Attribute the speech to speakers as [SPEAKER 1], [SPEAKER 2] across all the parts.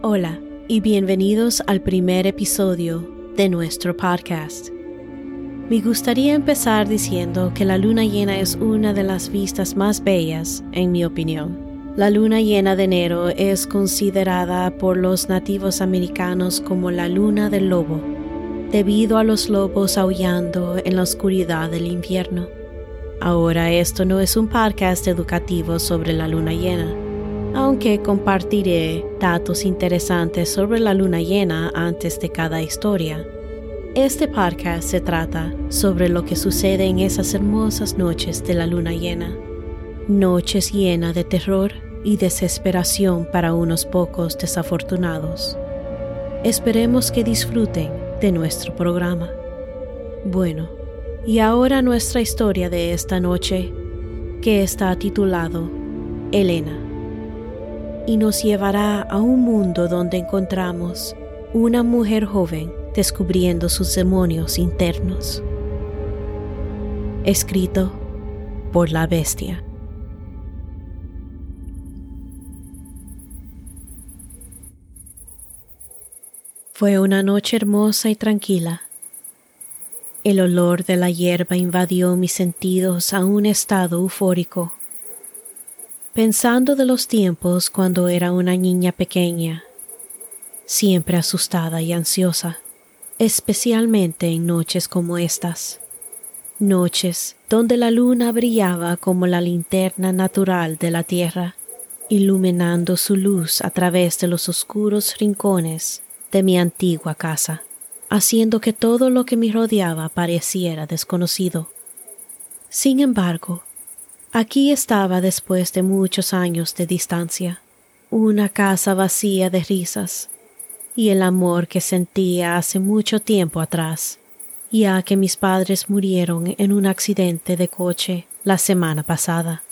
[SPEAKER 1] Hola y bienvenidos al primer episodio de nuestro podcast. Me gustaría empezar diciendo que la luna llena es una de las vistas más bellas, en mi opinión. La luna llena de enero es considerada por los nativos americanos como la luna del lobo, debido a los lobos aullando en la oscuridad del invierno. Ahora esto no es un podcast educativo sobre la luna llena, aunque compartiré datos interesantes sobre la luna llena antes de cada historia. Este podcast se trata sobre lo que sucede en esas hermosas noches de la luna llena, noches llenas de terror y desesperación para unos pocos desafortunados. Esperemos que disfruten de nuestro programa. Bueno, y ahora nuestra historia de esta noche, que está titulado Elena, y nos llevará a un mundo donde encontramos una mujer joven descubriendo sus demonios internos. Escrito por la bestia. Fue una noche hermosa y tranquila. El olor de la hierba invadió mis sentidos a un estado eufórico. Pensando de los tiempos cuando era una niña pequeña, siempre asustada y ansiosa, especialmente en noches como estas, noches donde la luna brillaba como la linterna natural de la tierra, iluminando su luz a través de los oscuros rincones de mi antigua casa, haciendo que todo lo que me rodeaba pareciera desconocido. Sin embargo, aquí estaba después de muchos años de distancia, una casa vacía de risas y el amor que sentía hace mucho tiempo atrás, ya que mis padres murieron en un accidente de coche la semana pasada.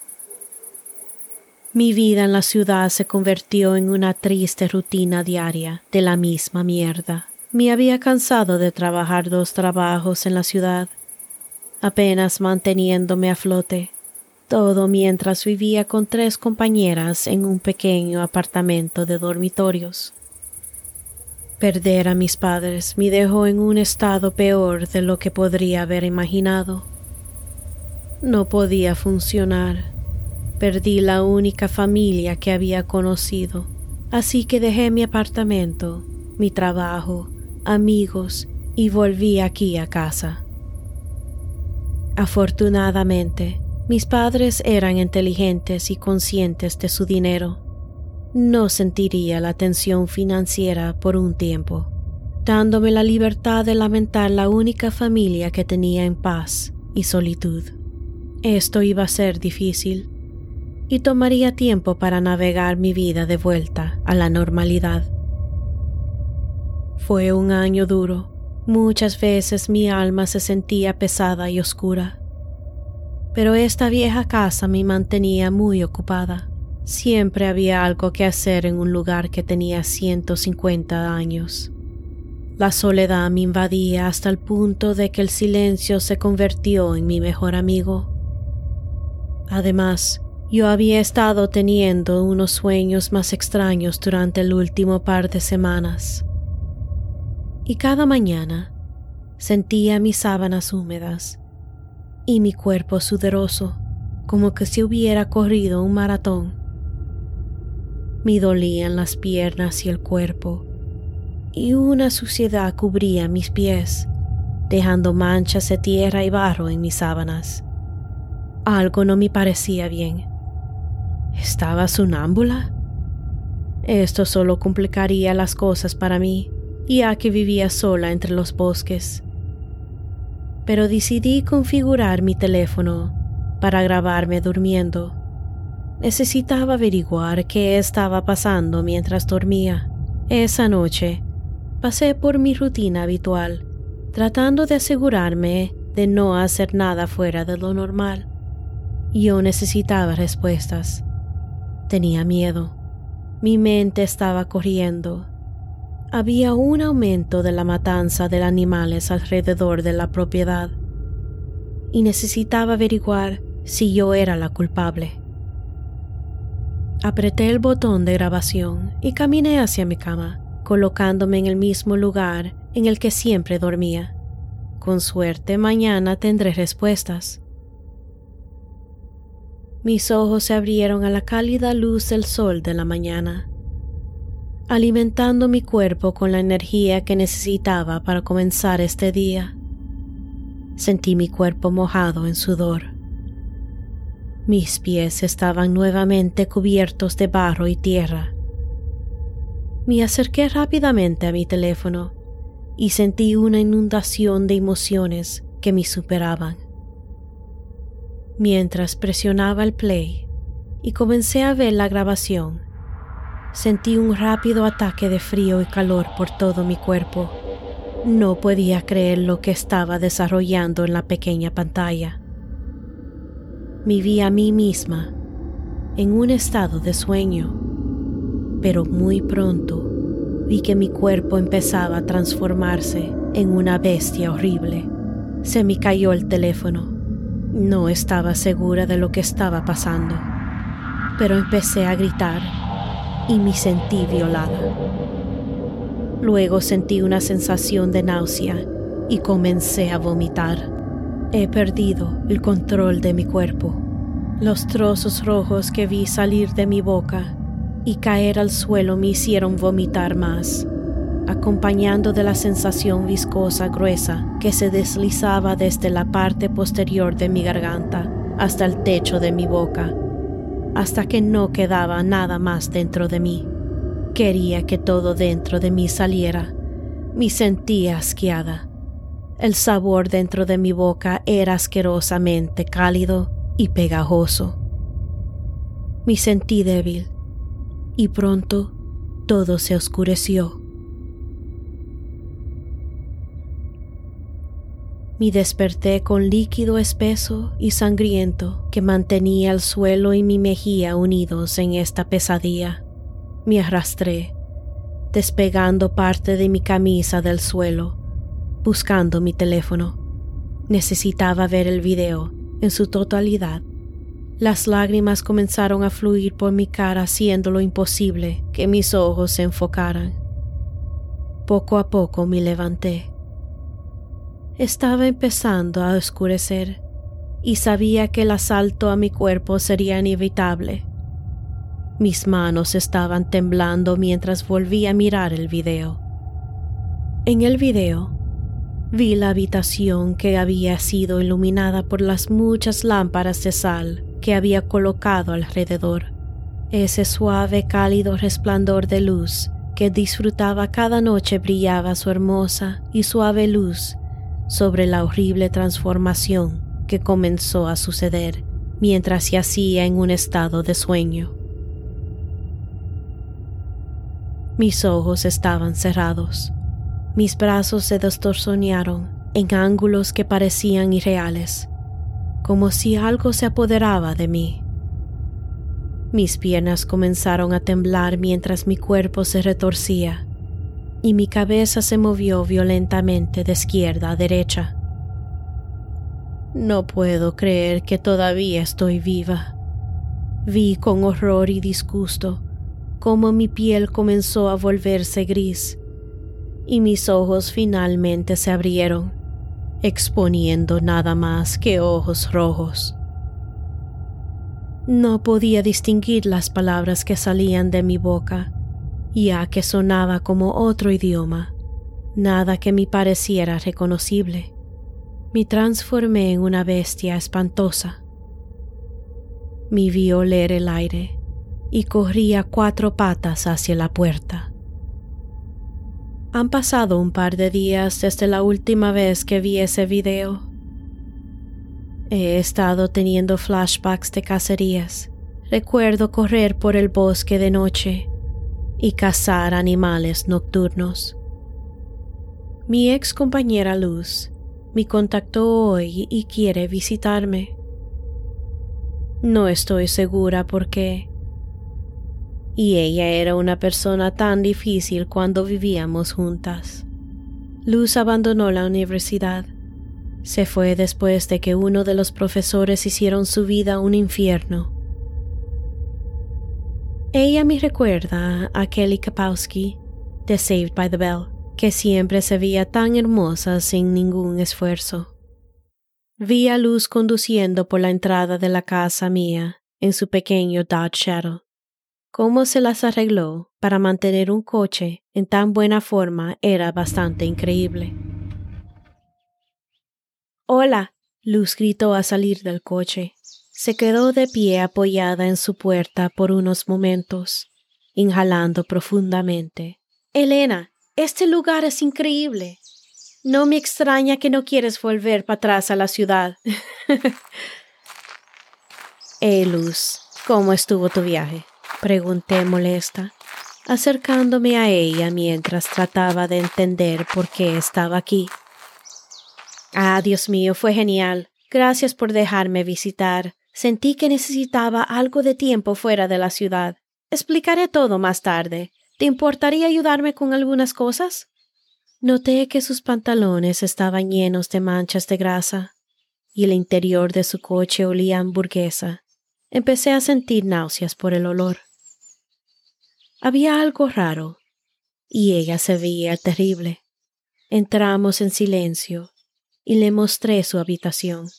[SPEAKER 1] Mi vida en la ciudad se convirtió en una triste rutina diaria de la misma mierda. Me había cansado de trabajar dos trabajos en la ciudad, apenas manteniéndome a flote, todo mientras vivía con tres compañeras en un pequeño apartamento de dormitorios. Perder a mis padres me dejó en un estado peor de lo que podría haber imaginado. No podía funcionar Perdí la única familia que había conocido, así que dejé mi apartamento, mi trabajo, amigos y volví aquí a casa. Afortunadamente, mis padres eran inteligentes y conscientes de su dinero. No sentiría la tensión financiera por un tiempo, dándome la libertad de lamentar la única familia que tenía en paz y solitud. Esto iba a ser difícil, y tomaría tiempo para navegar mi vida de vuelta a la normalidad. Fue un año duro. Muchas veces mi alma se sentía pesada y oscura. Pero esta vieja casa me mantenía muy ocupada. Siempre había algo que hacer en un lugar que tenía 150 años. La soledad me invadía hasta el punto de que el silencio se convirtió en mi mejor amigo. Además, yo había estado teniendo unos sueños más extraños durante el último par de semanas. Y cada mañana sentía mis sábanas húmedas y mi cuerpo sudoroso, como que si hubiera corrido un maratón. Me dolían las piernas y el cuerpo, y una suciedad cubría mis pies, dejando manchas de tierra y barro en mis sábanas. Algo no me parecía bien ¿Estaba sonámbula? Esto solo complicaría las cosas para mí, ya que vivía sola entre los bosques. Pero decidí configurar mi teléfono para grabarme durmiendo. Necesitaba averiguar qué estaba pasando mientras dormía. Esa noche pasé por mi rutina habitual, tratando de asegurarme de no hacer nada fuera de lo normal. Yo necesitaba respuestas. Tenía miedo. Mi mente estaba corriendo. Había un aumento de la matanza de animales alrededor de la propiedad y necesitaba averiguar si yo era la culpable. Apreté el botón de grabación y caminé hacia mi cama, colocándome en el mismo lugar en el que siempre dormía. Con suerte mañana tendré respuestas. Mis ojos se abrieron a la cálida luz del sol de la mañana, alimentando mi cuerpo con la energía que necesitaba para comenzar este día. Sentí mi cuerpo mojado en sudor. Mis pies estaban nuevamente cubiertos de barro y tierra. Me acerqué rápidamente a mi teléfono y sentí una inundación de emociones que me superaban mientras presionaba el play y comencé a ver la grabación. Sentí un rápido ataque de frío y calor por todo mi cuerpo. No podía creer lo que estaba desarrollando en la pequeña pantalla. Me vi a mí misma en un estado de sueño, pero muy pronto vi que mi cuerpo empezaba a transformarse en una bestia horrible. Se me cayó el teléfono no estaba segura de lo que estaba pasando, pero empecé a gritar y me sentí violada. Luego sentí una sensación de náusea y comencé a vomitar. He perdido el control de mi cuerpo. Los trozos rojos que vi salir de mi boca y caer al suelo me hicieron vomitar más acompañando de la sensación viscosa gruesa que se deslizaba desde la parte posterior de mi garganta hasta el techo de mi boca, hasta que no quedaba nada más dentro de mí. Quería que todo dentro de mí saliera. Me sentía asqueada. El sabor dentro de mi boca era asquerosamente cálido y pegajoso. Me sentí débil y pronto todo se oscureció. Me desperté con líquido espeso y sangriento que mantenía el suelo y mi mejilla unidos en esta pesadilla. Me arrastré, despegando parte de mi camisa del suelo, buscando mi teléfono. Necesitaba ver el video en su totalidad. Las lágrimas comenzaron a fluir por mi cara haciendo lo imposible que mis ojos se enfocaran. Poco a poco me levanté estaba empezando a oscurecer y sabía que el asalto a mi cuerpo sería inevitable. Mis manos estaban temblando mientras volví a mirar el video. En el video vi la habitación que había sido iluminada por las muchas lámparas de sal que había colocado alrededor. Ese suave cálido resplandor de luz que disfrutaba cada noche brillaba su hermosa y suave luz sobre la horrible transformación que comenzó a suceder mientras se hacía en un estado de sueño. Mis ojos estaban cerrados, mis brazos se distorsionaron en ángulos que parecían irreales, como si algo se apoderaba de mí. Mis piernas comenzaron a temblar mientras mi cuerpo se retorcía y mi cabeza se movió violentamente de izquierda a derecha. No puedo creer que todavía estoy viva. Vi con horror y disgusto cómo mi piel comenzó a volverse gris y mis ojos finalmente se abrieron, exponiendo nada más que ojos rojos. No podía distinguir las palabras que salían de mi boca ya que sonaba como otro idioma, nada que me pareciera reconocible. Me transformé en una bestia espantosa. Me vi oler el aire y corrí a cuatro patas hacia la puerta. Han pasado un par de días desde la última vez que vi ese video. He estado teniendo flashbacks de cacerías. Recuerdo correr por el bosque de noche y cazar animales nocturnos. Mi ex compañera Luz me contactó hoy y quiere visitarme. No estoy segura por qué. Y ella era una persona tan difícil cuando vivíamos juntas. Luz abandonó la universidad. Se fue después de que uno de los profesores hicieron su vida un infierno Ella me recuerda a Kelly Kapowski de Saved by the Bell, que siempre se veía tan hermosa sin ningún esfuerzo. Vi a Luz conduciendo por la entrada de la casa mía en su pequeño Dodge Shadow. Cómo se las arregló para mantener un coche en tan buena forma era bastante increíble. Hola, Luz gritó a salir del coche. Se quedó de pie apoyada en su puerta por unos momentos, inhalando profundamente. Elena, este lugar es increíble. No me extraña que no quieres volver para atrás a la ciudad. hey, ¿cómo estuvo tu viaje? Pregunté molesta, acercándome a ella mientras trataba de entender por qué estaba aquí. Ah, Dios mío, fue genial. Gracias por dejarme visitar. Sentí que necesitaba algo de tiempo fuera de la ciudad. Explicaré todo más tarde. ¿Te importaría ayudarme con algunas cosas? Noté que sus pantalones estaban llenos de manchas de grasa y el interior de su coche olía a hamburguesa. Empecé a sentir náuseas por el olor. Había algo raro y ella se veía terrible. Entramos en silencio y le mostré su habitación.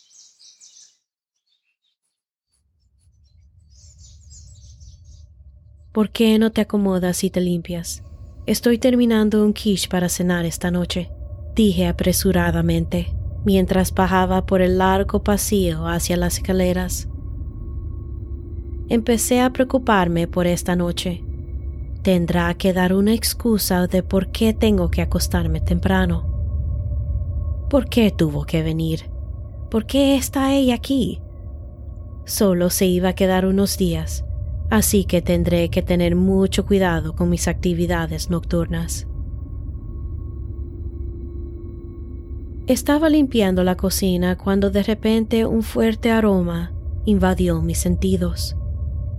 [SPEAKER 1] ¿Por qué no te acomodas y te limpias? Estoy terminando un quiche para cenar esta noche, dije apresuradamente, mientras bajaba por el largo pasillo hacia las escaleras. Empecé a preocuparme por esta noche. Tendrá que dar una excusa de por qué tengo que acostarme temprano. ¿Por qué tuvo que venir? ¿Por qué está ella aquí? Solo se iba a quedar unos días así que tendré que tener mucho cuidado con mis actividades nocturnas. Estaba limpiando la cocina cuando de repente un fuerte aroma invadió mis sentidos.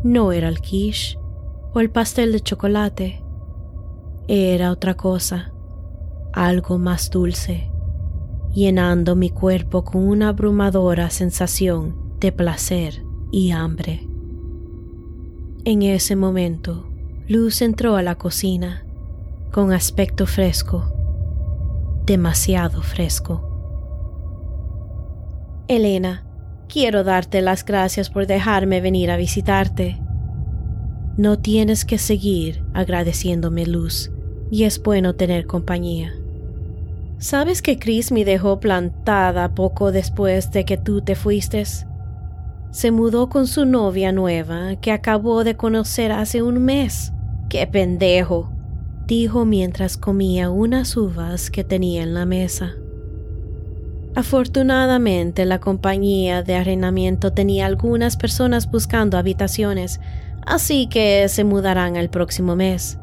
[SPEAKER 1] No era el quiche o el pastel de chocolate. Era otra cosa, algo más dulce, llenando mi cuerpo con una abrumadora sensación de placer y hambre. En ese momento, Luz entró a la cocina con aspecto fresco, demasiado fresco. Elena, quiero darte las gracias por dejarme venir a visitarte. No tienes que seguir agradeciéndome, Luz, y es bueno tener compañía. ¿Sabes que Chris me dejó plantada poco después de que tú te fuiste? Se mudó con su novia nueva que acabó de conocer hace un mes. ¡Qué pendejo! dijo mientras comía unas uvas que tenía en la mesa. Afortunadamente la compañía de arrendamiento tenía algunas personas buscando habitaciones, así que se mudarán el próximo mes.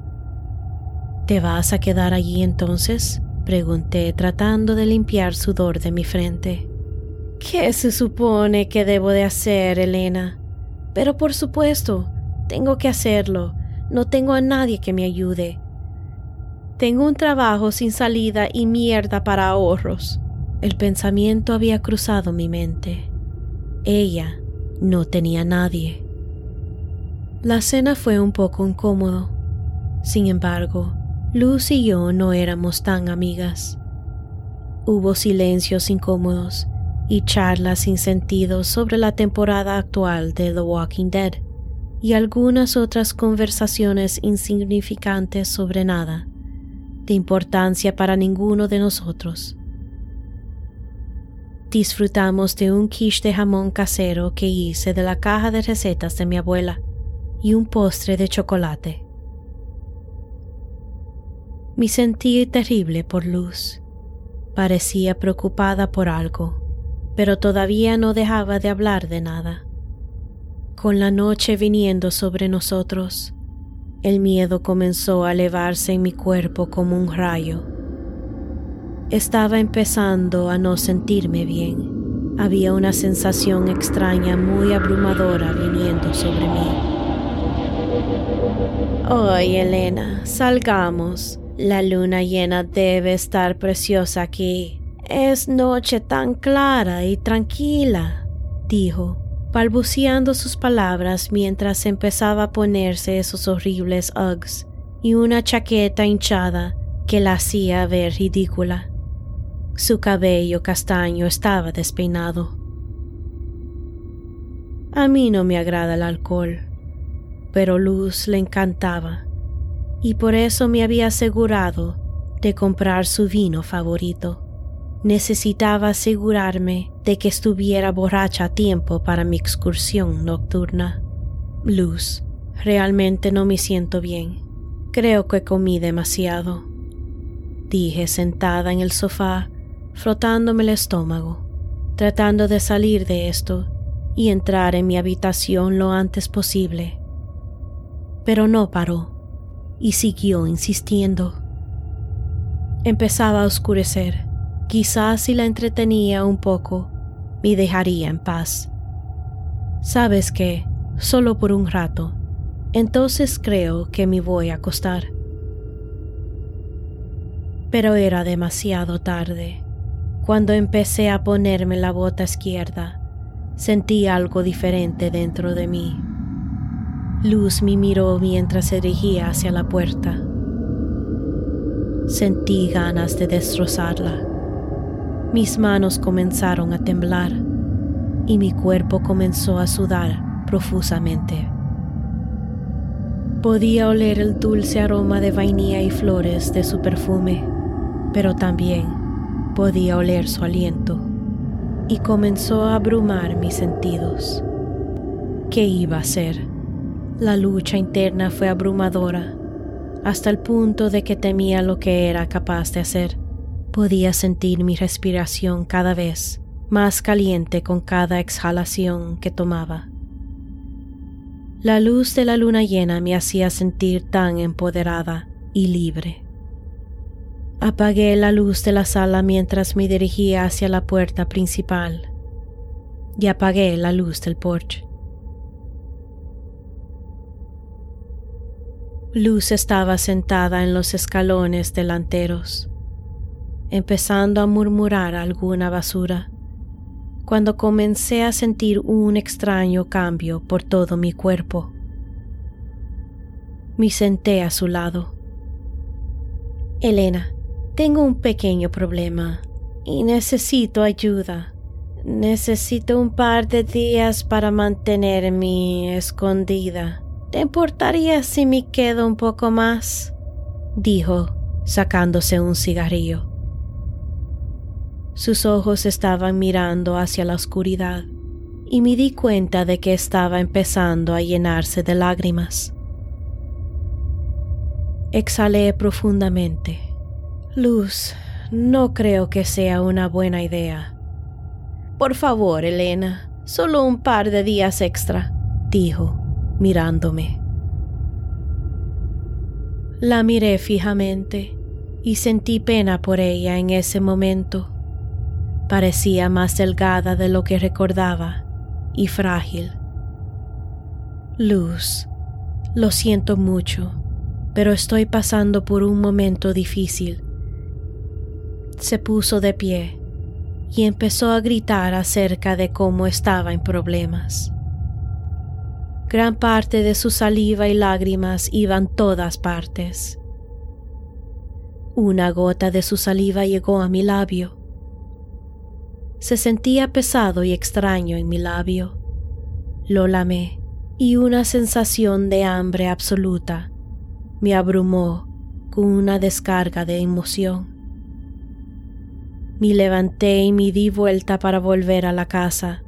[SPEAKER 1] ¿Te vas a quedar allí entonces? pregunté tratando de limpiar sudor de mi frente. ¿Qué se supone que debo de hacer, Elena? Pero por supuesto, tengo que hacerlo. No tengo a nadie que me ayude. Tengo un trabajo sin salida y mierda para ahorros. El pensamiento había cruzado mi mente. Ella no tenía nadie. La cena fue un poco incómodo. Sin embargo, Luz y yo no éramos tan amigas. Hubo silencios incómodos y charlas sin sentido sobre la temporada actual de The Walking Dead y algunas otras conversaciones insignificantes sobre nada, de importancia para ninguno de nosotros. Disfrutamos de un quiche de jamón casero que hice de la caja de recetas de mi abuela y un postre de chocolate. Me sentí terrible por Luz. Parecía preocupada por algo pero todavía no dejaba de hablar de nada. Con la noche viniendo sobre nosotros, el miedo comenzó a elevarse en mi cuerpo como un rayo. Estaba empezando a no sentirme bien. Había una sensación extraña muy abrumadora viniendo sobre mí. Hoy, Elena, salgamos. La luna llena debe estar preciosa aquí. Es noche tan clara y tranquila, dijo, balbuceando sus palabras mientras empezaba a ponerse esos horribles Uggs y una chaqueta hinchada que la hacía ver ridícula. Su cabello castaño estaba despeinado. A mí no me agrada el alcohol, pero Luz le encantaba, y por eso me había asegurado de comprar su vino favorito. Necesitaba asegurarme de que estuviera borracha a tiempo para mi excursión nocturna. Luz, realmente no me siento bien. Creo que comí demasiado. Dije sentada en el sofá, frotándome el estómago, tratando de salir de esto y entrar en mi habitación lo antes posible. Pero no paró y siguió insistiendo. Empezaba a oscurecer Quizás si la entretenía un poco, me dejaría en paz. Sabes qué, solo por un rato, entonces creo que me voy a acostar. Pero era demasiado tarde. Cuando empecé a ponerme la bota izquierda, sentí algo diferente dentro de mí. Luz me miró mientras se dirigía hacia la puerta. Sentí ganas de destrozarla. Mis manos comenzaron a temblar y mi cuerpo comenzó a sudar profusamente. Podía oler el dulce aroma de vainilla y flores de su perfume, pero también podía oler su aliento y comenzó a abrumar mis sentidos. ¿Qué iba a hacer? La lucha interna fue abrumadora hasta el punto de que temía lo que era capaz de hacer. Podía sentir mi respiración cada vez más caliente con cada exhalación que tomaba. La luz de la luna llena me hacía sentir tan empoderada y libre. Apagué la luz de la sala mientras me dirigía hacia la puerta principal y apagué la luz del porche. Luz estaba sentada en los escalones delanteros empezando a murmurar alguna basura, cuando comencé a sentir un extraño cambio por todo mi cuerpo. Me senté a su lado. Elena, tengo un pequeño problema y necesito ayuda. Necesito un par de días para mantenerme escondida. ¿Te importaría si me quedo un poco más? dijo, sacándose un cigarrillo. Sus ojos estaban mirando hacia la oscuridad y me di cuenta de que estaba empezando a llenarse de lágrimas. Exhalé profundamente. Luz, no creo que sea una buena idea. Por favor, Elena, solo un par de días extra, dijo, mirándome. La miré fijamente y sentí pena por ella en ese momento. Parecía más delgada de lo que recordaba y frágil. Luz, lo siento mucho, pero estoy pasando por un momento difícil. Se puso de pie y empezó a gritar acerca de cómo estaba en problemas. Gran parte de su saliva y lágrimas iban todas partes. Una gota de su saliva llegó a mi labio se sentía pesado y extraño en mi labio. Lo lamé y una sensación de hambre absoluta me abrumó con una descarga de emoción. Me levanté y me di vuelta para volver a la casa.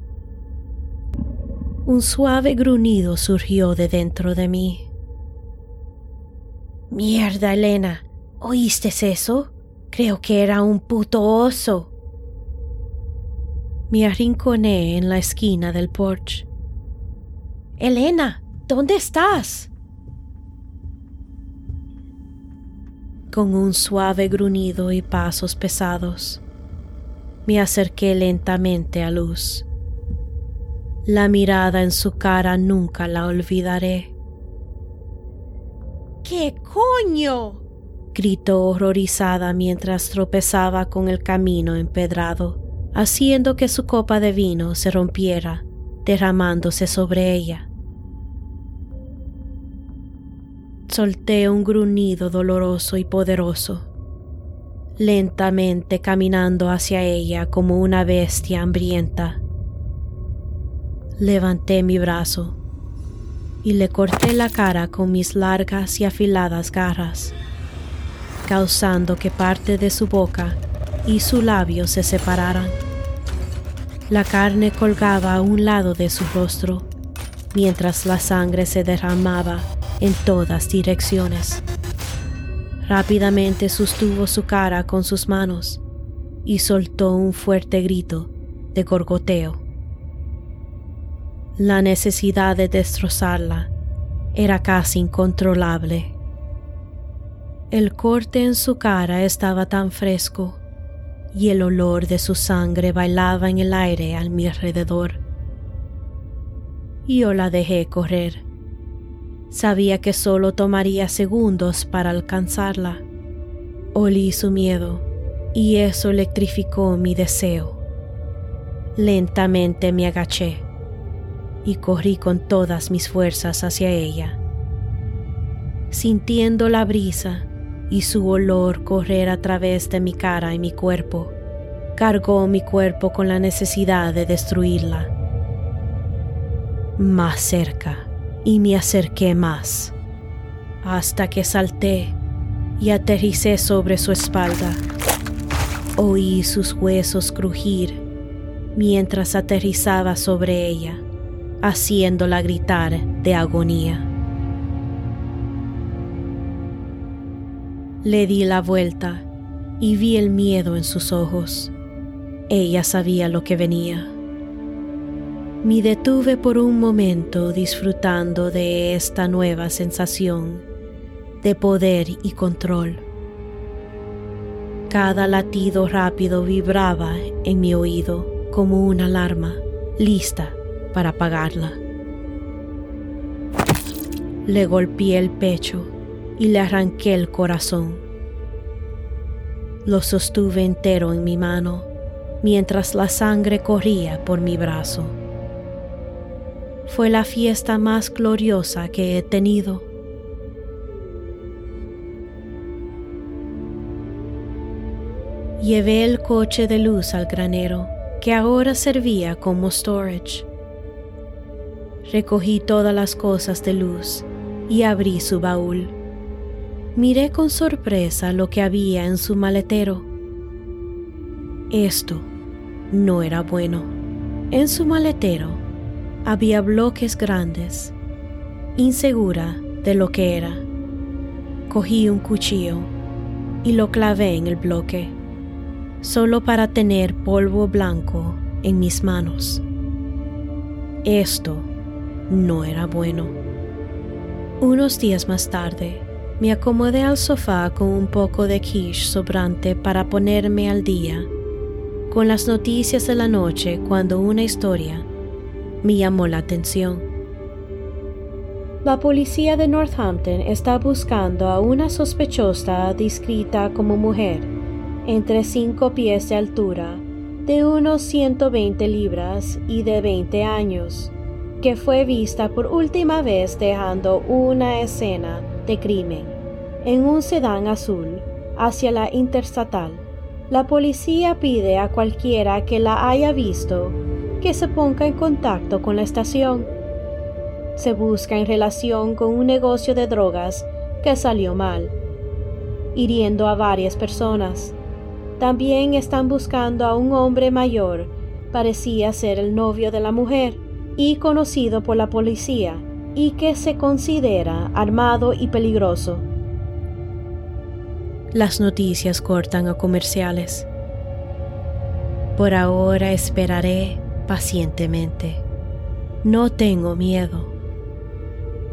[SPEAKER 1] Un suave gruñido surgió de dentro de mí. Mierda, Elena, ¿oíste eso? Creo que era un puto oso. Me arrinconé en la esquina del porche. Elena, ¿dónde estás? Con un suave gruñido y pasos pesados, me acerqué lentamente a Luz. La mirada en su cara nunca la olvidaré. ¿Qué coño? gritó horrorizada mientras tropezaba con el camino empedrado haciendo que su copa de vino se rompiera derramándose sobre ella. Solté un gruñido doloroso y poderoso, lentamente caminando hacia ella como una bestia hambrienta. Levanté mi brazo y le corté la cara con mis largas y afiladas garras, causando que parte de su boca y su labio se separaran. La carne colgaba a un lado de su rostro, mientras la sangre se derramaba en todas direcciones. Rápidamente sostuvo su cara con sus manos y soltó un fuerte grito de gorgoteo. La necesidad de destrozarla era casi incontrolable. El corte en su cara estaba tan fresco y el olor de su sangre bailaba en el aire a mi alrededor. Yo la dejé correr. Sabía que solo tomaría segundos para alcanzarla. Olí su miedo y eso electrificó mi deseo. Lentamente me agaché y corrí con todas mis fuerzas hacia ella. Sintiendo la brisa y su olor correr a través de mi cara y mi cuerpo, cargó mi cuerpo con la necesidad de destruirla. Más cerca y me acerqué más, hasta que salté y aterricé sobre su espalda. Oí sus huesos crujir mientras aterrizaba sobre ella haciéndola gritar de agonía. Le di la vuelta y vi el miedo en sus ojos. Ella sabía lo que venía. Me detuve por un momento disfrutando de esta nueva sensación de poder y control. Cada latido rápido vibraba en mi oído como una alarma, lista para apagarla. Le golpeé el pecho y le arranqué el corazón. Lo sostuve entero en mi mano mientras la sangre corría por mi brazo. Fue la fiesta más gloriosa que he tenido. Llevé el coche de luz al granero, que ahora servía como storage recogí todas las cosas de luz y abrí su baúl. Miré con sorpresa lo que había en su maletero. Esto no era bueno. En su maletero había bloques grandes, insegura de lo que era. Cogí un cuchillo y lo clavé en el bloque, solo para tener polvo blanco en mis manos. Esto no era bueno. Unos días más tarde, me acomodé al sofá con un poco de quiche sobrante para ponerme al día con las noticias de la noche cuando una historia me llamó la atención. La policía de Northampton está buscando a una sospechosa descrita como mujer, entre 5 pies de altura, de unos 120 libras y de 20 años que fue vista por última vez dejando una escena de crimen en un sedán azul hacia la interstatal. La policía pide a cualquiera que la haya visto que se ponga en contacto con la estación. Se busca en relación con un negocio de drogas que salió mal, hiriendo a varias personas. También están buscando a un hombre mayor, parecía ser el novio de la mujer y conocido por la policía y que se considera armado y peligroso. Las noticias cortan a comerciales. Por ahora esperaré pacientemente. No tengo miedo,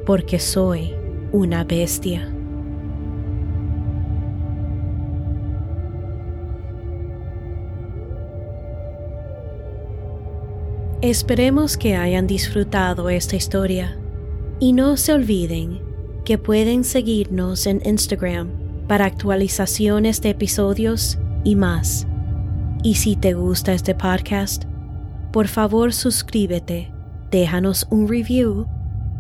[SPEAKER 1] porque soy una bestia. Esperemos que hayan disfrutado esta historia y no se olviden que pueden seguirnos en Instagram para actualizaciones de episodios y más. Y si te gusta este podcast, por favor suscríbete déjanos un review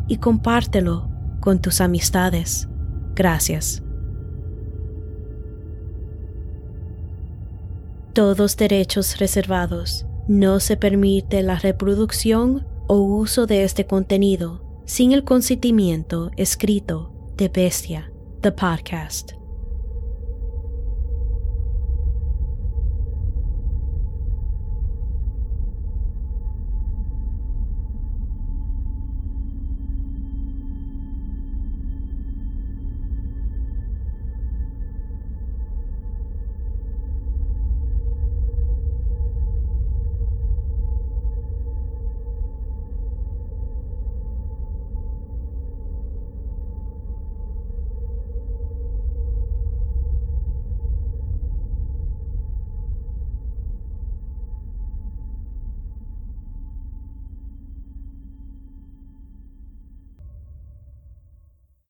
[SPEAKER 1] y compártelo con tus amistades. Gracias. Todos derechos reservados. No se permite la reproducción o uso de este contenido sin el consentimiento escrito de Bestia, the podcast.